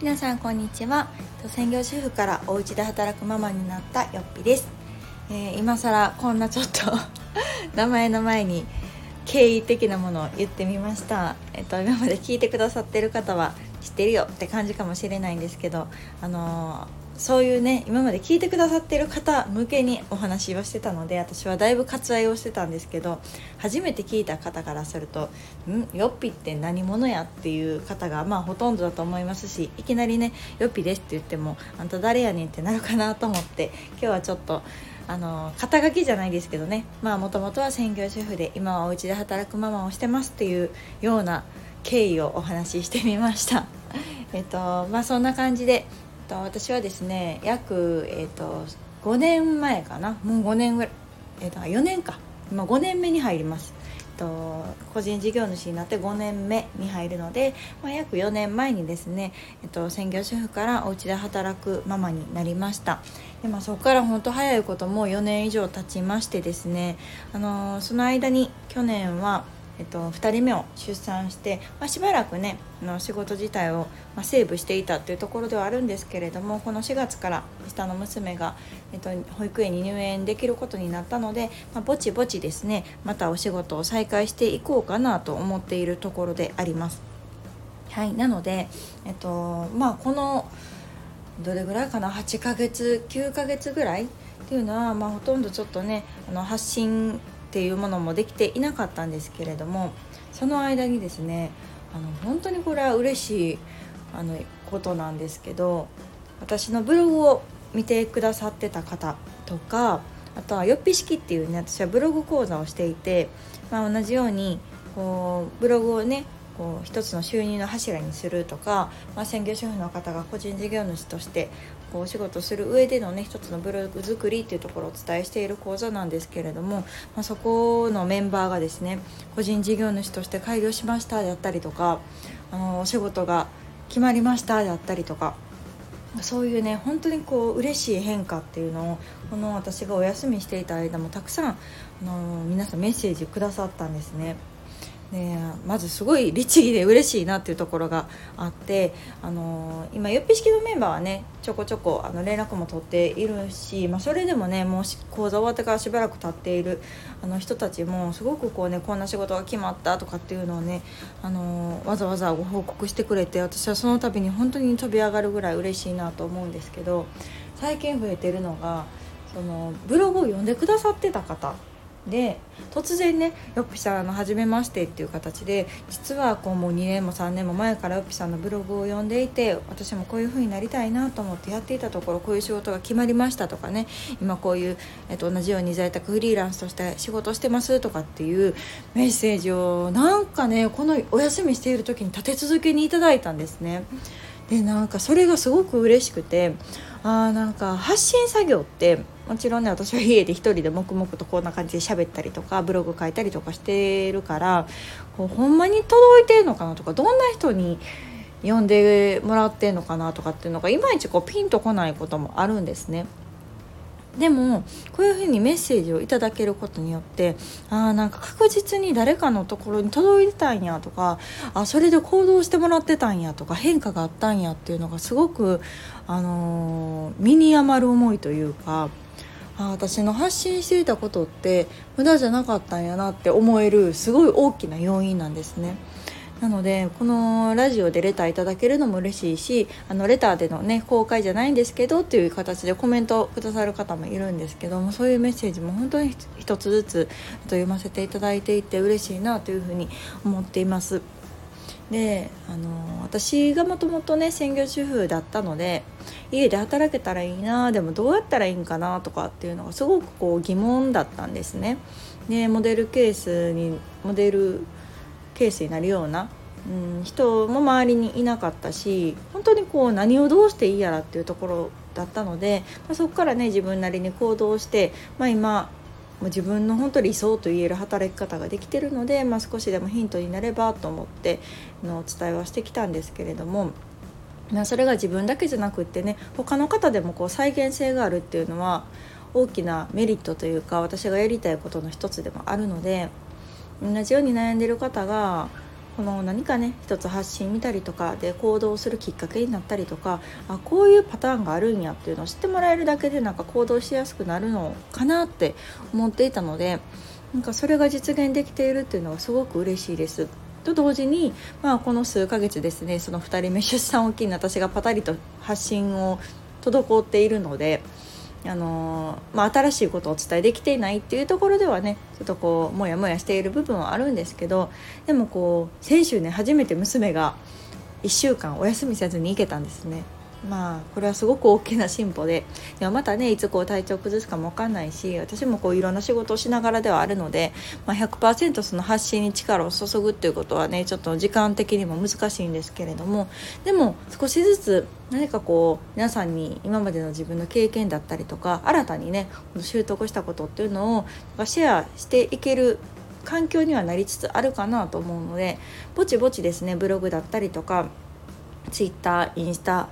皆さんこんにちは。専業主婦からお家で働くママになったよっぴです、えー、今更こんなちょっと 名前の前に敬意的なものを言ってみました、えっと、今まで聞いてくださってる方は知ってるよって感じかもしれないんですけどあのそういうね今まで聞いてくださってる方向けにお話をしてたので私はだいぶ割愛をしてたんですけど初めて聞いた方からすると「んよっぴって何者や?」っていう方がまあほとんどだと思いますしいきなりね「よっぴです」って言っても「あんた誰やねん」ってなるかなと思って今日はちょっとあの肩書きじゃないですけどねまあもともとは専業主婦で今はお家で働くママをしてますっていうような経緯をお話ししてみました。えっとまあそんな感じでえっと私はですね約、えーと、5年前かな。もう5年ぐらい、えーと、4年か。今5年目に入ります。と個人事業主になって5年目に入るので、まあ、約4年前にですね、えっと、専業主婦からお家で働くママになりました。で、まあ、そこから本当早いことも4年以上経ちましてですね、あの、その間に去年はえっと、2人目を出産して、まあ、しばらくねの仕事自体を、まあ、セーブしていたっていうところではあるんですけれどもこの4月から下の娘が、えっと、保育園に入園できることになったので、まあ、ぼちぼちですねまたお仕事を再開していこうかなと思っているところであります。はい、なので、えっとまあ、このどれぐらいかな8ヶ月9ヶ月ぐらいっていうのは、まあ、ほとんどちょっとねあの発信っていうものもできていなかったんですけれどもその間にですねあの本当にこれは嬉しいあのことなんですけど私のブログを見てくださってた方とかあとはよっぴ式っていうね私はブログ講座をしていて、まあ、同じようにこうブログをねこう一つの収入の柱にするとか、まあ、専業主婦の方が個人事業主としてこうお仕事する上でのね一つのブログ作りっていうところをお伝えしている講座なんですけれども、まあ、そこのメンバーがですね個人事業主として開業しましたであったりとかあのお仕事が決まりましたであったりとかそういうね本当にこう嬉しい変化っていうのをこの私がお休みしていた間もたくさんあの皆さんメッセージくださったんですね。ね、まずすごい律儀で嬉しいなっていうところがあってあの今よっぴ式のメンバーはねちょこちょこあの連絡も取っているし、まあ、それでもねもう講座終わってからしばらく経っているあの人たちもすごくこうねこんな仕事が決まったとかっていうのをねあのわざわざご報告してくれて私はその度に本当に飛び上がるぐらい嬉しいなと思うんですけど最近増えてるのがそのブログを読んでくださってた方で突然ねよっぴさんの初めましてっていう形で実はこうもう2年も3年も前からよっぴさんのブログを読んでいて私もこういう風になりたいなと思ってやっていたところこういう仕事が決まりましたとかね今こういう、えっと、同じように在宅フリーランスとして仕事してますとかっていうメッセージをなんかねこのお休みしている時に立て続けにいただいたんですね。でなんかそれがすごく嬉しくてあなんか発信作業ってもちろんね私は家で1人で黙々とこんな感じで喋ったりとかブログ書いたりとかしてるからこうほんまに届いてるのかなとかどんな人に読んでもらってんのかなとかっていうのがいまいちこうピンとこないこともあるんですね。でもこういうふうにメッセージをいただけることによってあなんか確実に誰かのところに届いてたんやとかあそれで行動してもらってたんやとか変化があったんやっていうのがすごく、あのー、身に余る思いというかあ私の発信していたことって無駄じゃなかったんやなって思えるすごい大きな要因なんですね。なのでこのラジオでレターいただけるのも嬉しいしあのレターでのね公開じゃないんですけどっていう形でコメントくださる方もいるんですけどもそういうメッセージも本当に一つずつと読ませていただいていて嬉しいなというふうに思っています。であの私がもともとね専業主婦だったので家で働けたらいいなでもどうやったらいいんかなとかっていうのがすごくこう疑問だったんですね。でモデルケースにモデルケースになるような、うん、人も周りにいなかったし本当にこう何をどうしていいやらっていうところだったので、まあ、そこからね自分なりに行動して、まあ、今自分の本当理想と言える働き方ができてるので、まあ、少しでもヒントになればと思ってのお伝えはしてきたんですけれども。ま、それが自分だけじゃなくってね他の方でもこう再現性があるっていうのは大きなメリットというか私がやりたいことの一つでもあるので同じように悩んでる方がこの何かね一つ発信見たりとかで行動するきっかけになったりとかあこういうパターンがあるんやっていうのを知ってもらえるだけでなんか行動しやすくなるのかなって思っていたのでなんかそれが実現できているっていうのはすごく嬉しいです。と同時に、まあ、この数ヶ月ですねその2人目出産を機に私がパタリと発信を滞っているので。あの、まあ、新しいことをお伝えできていないっていうところではねちょっとこうモヤモヤしている部分はあるんですけどでもこう先週ね初めて娘が1週間お休みせずに行けたんですね。まあこれはすごく大きな進歩で。でもまたねいつこう体調崩すかも分かんないし私もこういろんな仕事をしながらではあるので、まあ、100%その発信に力を注ぐっていうことはねちょっと時間的にも難しいんですけれどもでも少しずつ何かこう皆さんに今までの自分の経験だったりとか新たにね習得したことっていうのをシェアしていける環境にはなりつつあるかなと思うのでぼちぼちですねブログだったりとかツイッターインスタ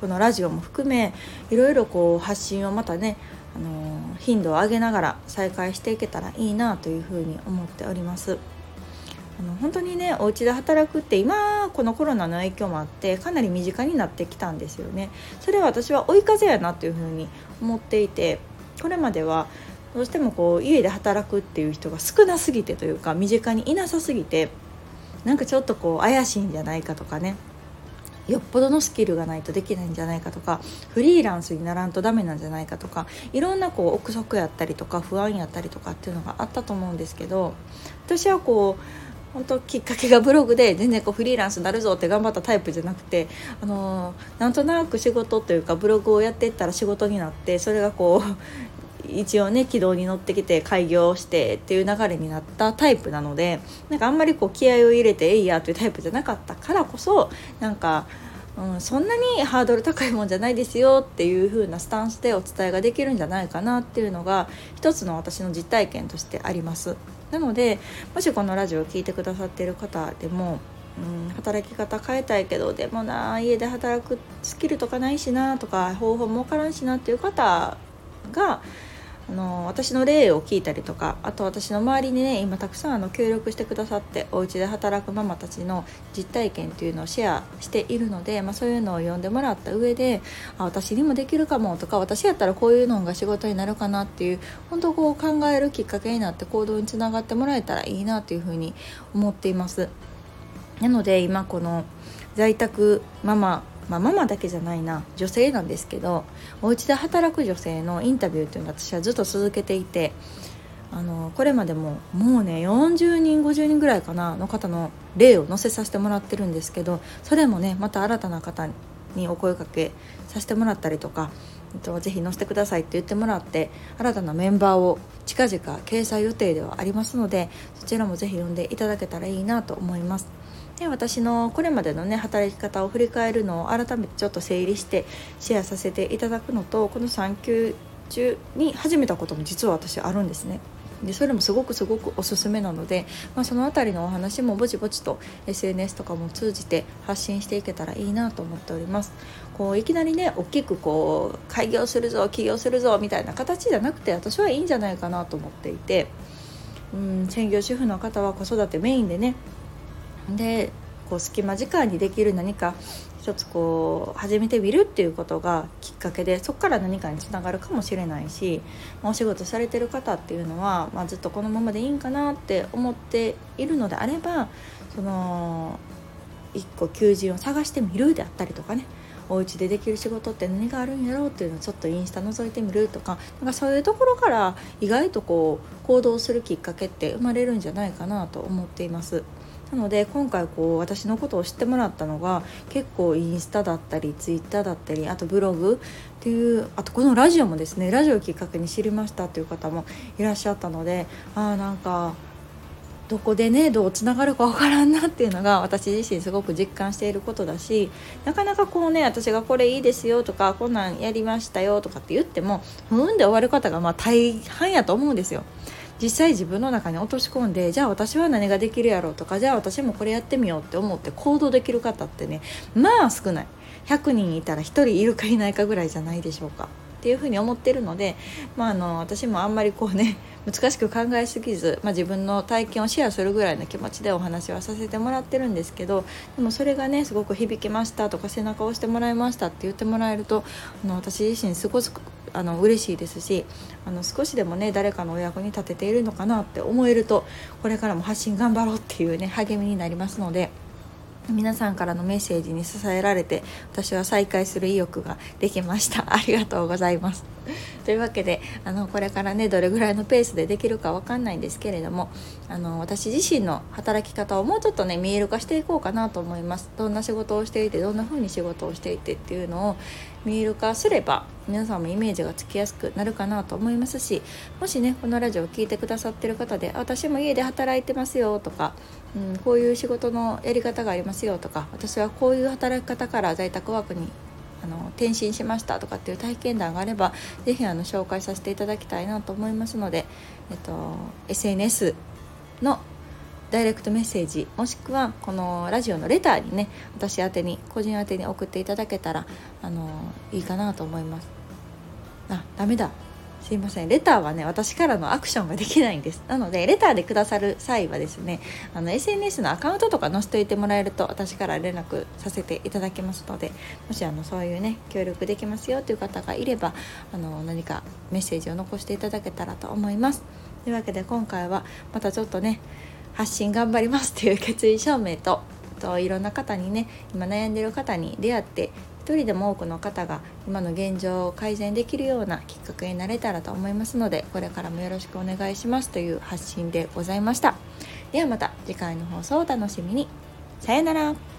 このラジオも含めいろいろこう発信をまたねあの頻度を上げながら再開していけたらいいなというふうに思っております。あの本当にねお家で働くって今このコロナの影響もあってかなり身近になってきたんですよねそれは私は追い風やなというふうに思っていてこれまではどうしてもこう家で働くっていう人が少なすぎてというか身近にいなさすぎてなんかちょっとこう怪しいんじゃないかとかねよっぽどのスキルがないとできないんじゃないかとかフリーランスにならんとダメなんじゃないかとかいろんなこう憶測やったりとか不安やったりとかっていうのがあったと思うんですけど私はこう本当きっかけがブログで全然こうフリーランスになるぞって頑張ったタイプじゃなくて、あのー、なんとなく仕事というかブログをやっていったら仕事になってそれがこう一応ね軌道に乗ってきて開業してっていう流れになったタイプなのでなんかあんまりこう気合を入れてえいやというタイプじゃなかったからこそなんか、うん、そんなにハードル高いもんじゃないですよっていう風なスタンスでお伝えができるんじゃないかなっていうのが一つの私の実体験としてあります。なのでもしこのラジオを聴いてくださっている方でもうん、働き方変えたいけどでもな家で働くスキルとかないしなとか方法も分からんしなっていう方があの私の例を聞いたりとかあと私の周りにね今たくさんあの協力してくださってお家で働くママたちの実体験っていうのをシェアしているので、まあ、そういうのを読んでもらった上であ私にもできるかもとか私やったらこういうのが仕事になるかなっていう本当こう考えるきっかけになって行動につながってもらえたらいいなというふうに思っています。なので今この在宅ママまあ、ママだけじゃないな女性なんですけどお家で働く女性のインタビューっていうのを私はずっと続けていてあのこれまでももうね40人50人ぐらいかなの方の例を載せさせてもらってるんですけどそれもねまた新たな方にお声かけさせてもらったりとかぜひ載せてくださいって言ってもらって新たなメンバーを近々掲載予定ではありますのでそちらもぜひ読んでいただけたらいいなと思います。で私のこれまでのね働き方を振り返るのを改めてちょっと整理してシェアさせていただくのとこの産休中に始めたことも実は私あるんですね。でそれもすごくすごくおすすめなので、まあ、その辺りのお話もぼちぼちと SNS とかも通じて発信していけたらいいなと思っておりますこういきなりね大きくこう開業するぞ起業するぞみたいな形じゃなくて私はいいんじゃないかなと思っていてうん専業主婦の方は子育てメインでねでこう隙間時間にできる何か一つこう始めてみるっていうことがきっかけでそこから何かにつながるかもしれないしまあお仕事されてる方っていうのは、まあ、ずっとこのままでいいんかなって思っているのであればその一個求人を探してみるであったりとかねお家でできる仕事って何があるんやろうっていうのをちょっとインスタ覗いてみるとかなんかそういうところから意外とこう行動するきっかけって生まれるんじゃないかなと思っています。なので今回こう私のことを知ってもらったのが結構インスタだったりツイッターだったりあとブログっていうあとこのラジオもですねラジオをきっかけに知りましたっていう方もいらっしゃったのでああなんかどこでねどうつながるかわからんなっていうのが私自身すごく実感していることだしなかなかこうね私がこれいいですよとかこんなんやりましたよとかって言ってもふんで終わる方がまあ大半やと思うんですよ。実際自分の中に落とし込んでじゃあ私は何ができるやろうとかじゃあ私もこれやってみようって思って行動できる方ってねまあ少ない。100人いたら1人いるかいないかぐらいじゃないでしょうか。っていうふうに思ってるので、まあ、あの私もあんまりこうね 難しく考えすぎず、まあ、自分の体験をシェアするぐらいの気持ちでお話はさせてもらってるんですけどでもそれがねすごく響きましたとか背中を押してもらいましたって言ってもらえるとあの私自身すごくあの嬉しいですしあの少しでもね誰かのお役に立てているのかなって思えるとこれからも発信頑張ろうっていうね励みになりますので。皆さんからのメッセージに支えられて私は再会する意欲ができましたありがとうございます というわけであのこれからねどれぐらいのペースでできるかわかんないんですけれどもあの私自身の働き方をもうちょっとね見える化していこうかなと思います。どんな仕事をしていてどんな風に仕事をしていてっていうのを見える化すれば皆さんもイメージがつきやすくなるかなと思いますしもしねこのラジオを聴いてくださってる方で私も家で働いてますよとか、うん、こういう仕事のやり方がありますよとか私はこういう働き方から在宅ワークにあの転身しましたとかっていう体験談があれば是非あの紹介させていただきたいなと思いますので、えっと、SNS のダイレクトメッセージもしくはこのラジオのレターにね私宛に個人宛に送っていただけたらあのいいかなと思います。あダメだ。すいません。レターはね私からのアクションができないんです。なのでレターでくださる際はですねあの SNS のアカウントとか載せておいてもらえると私から連絡させていただきますのでもしあのそういうね協力できますよという方がいればあの何かメッセージを残していただけたらと思います。というわけで今回はまたちょっとね発信頑張りますという決意証明とといろんな方にね今悩んでる方に出会って一人でも多くの方が今の現状を改善できるようなきっかけになれたらと思いますのでこれからもよろしくお願いしますという発信でございました。ではまた次回の放送をお楽しみに。さよなら。